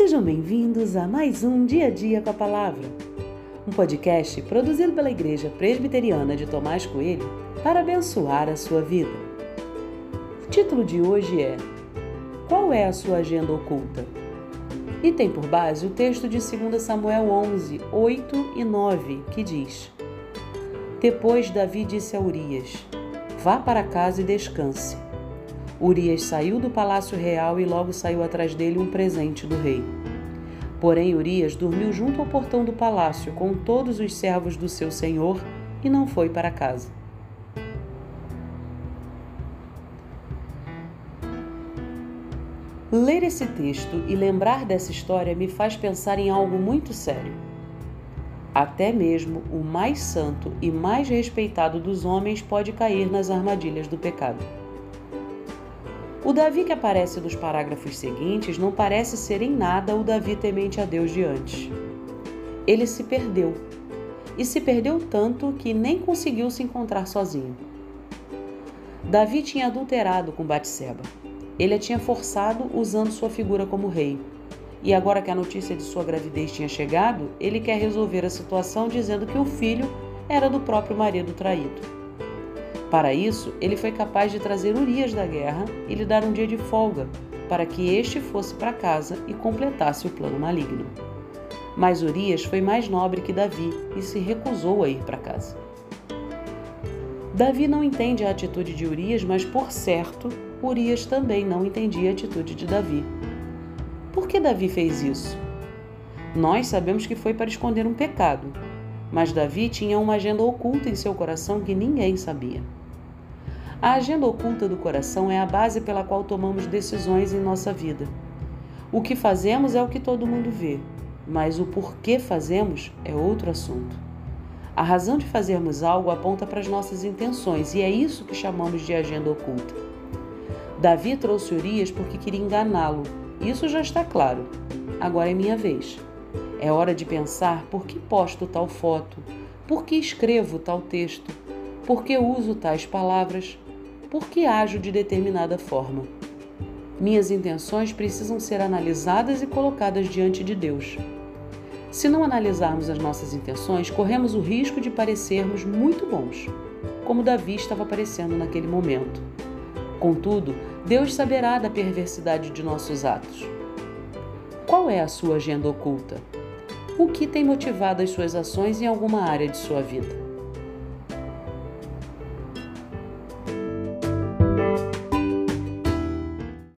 Sejam bem-vindos a mais um Dia a Dia com a Palavra, um podcast produzido pela Igreja Presbiteriana de Tomás Coelho para abençoar a sua vida. O título de hoje é Qual é a sua agenda oculta? E tem por base o texto de 2 Samuel 11, 8 e 9, que diz: Depois Davi disse a Urias: Vá para casa e descanse Urias saiu do palácio real e logo saiu atrás dele um presente do rei. Porém, Urias dormiu junto ao portão do palácio com todos os servos do seu senhor e não foi para casa. Ler esse texto e lembrar dessa história me faz pensar em algo muito sério. Até mesmo o mais santo e mais respeitado dos homens pode cair nas armadilhas do pecado. O Davi que aparece nos parágrafos seguintes não parece ser em nada o Davi temente a Deus de antes. Ele se perdeu. E se perdeu tanto que nem conseguiu se encontrar sozinho. Davi tinha adulterado com Batseba. Ele a tinha forçado usando sua figura como rei. E agora que a notícia de sua gravidez tinha chegado, ele quer resolver a situação dizendo que o filho era do próprio marido traído. Para isso, ele foi capaz de trazer Urias da guerra e lhe dar um dia de folga, para que este fosse para casa e completasse o plano maligno. Mas Urias foi mais nobre que Davi e se recusou a ir para casa. Davi não entende a atitude de Urias, mas por certo, Urias também não entendia a atitude de Davi. Por que Davi fez isso? Nós sabemos que foi para esconder um pecado, mas Davi tinha uma agenda oculta em seu coração que ninguém sabia. A agenda oculta do coração é a base pela qual tomamos decisões em nossa vida. O que fazemos é o que todo mundo vê, mas o porquê fazemos é outro assunto. A razão de fazermos algo aponta para as nossas intenções e é isso que chamamos de agenda oculta. Davi trouxe Urias porque queria enganá-lo. Isso já está claro. Agora é minha vez. É hora de pensar por que posto tal foto, por que escrevo tal texto, por que uso tais palavras, por que ajo de determinada forma. Minhas intenções precisam ser analisadas e colocadas diante de Deus. Se não analisarmos as nossas intenções, corremos o risco de parecermos muito bons, como Davi estava parecendo naquele momento. Contudo, Deus saberá da perversidade de nossos atos. Qual é a sua agenda oculta? O que tem motivado as suas ações em alguma área de sua vida?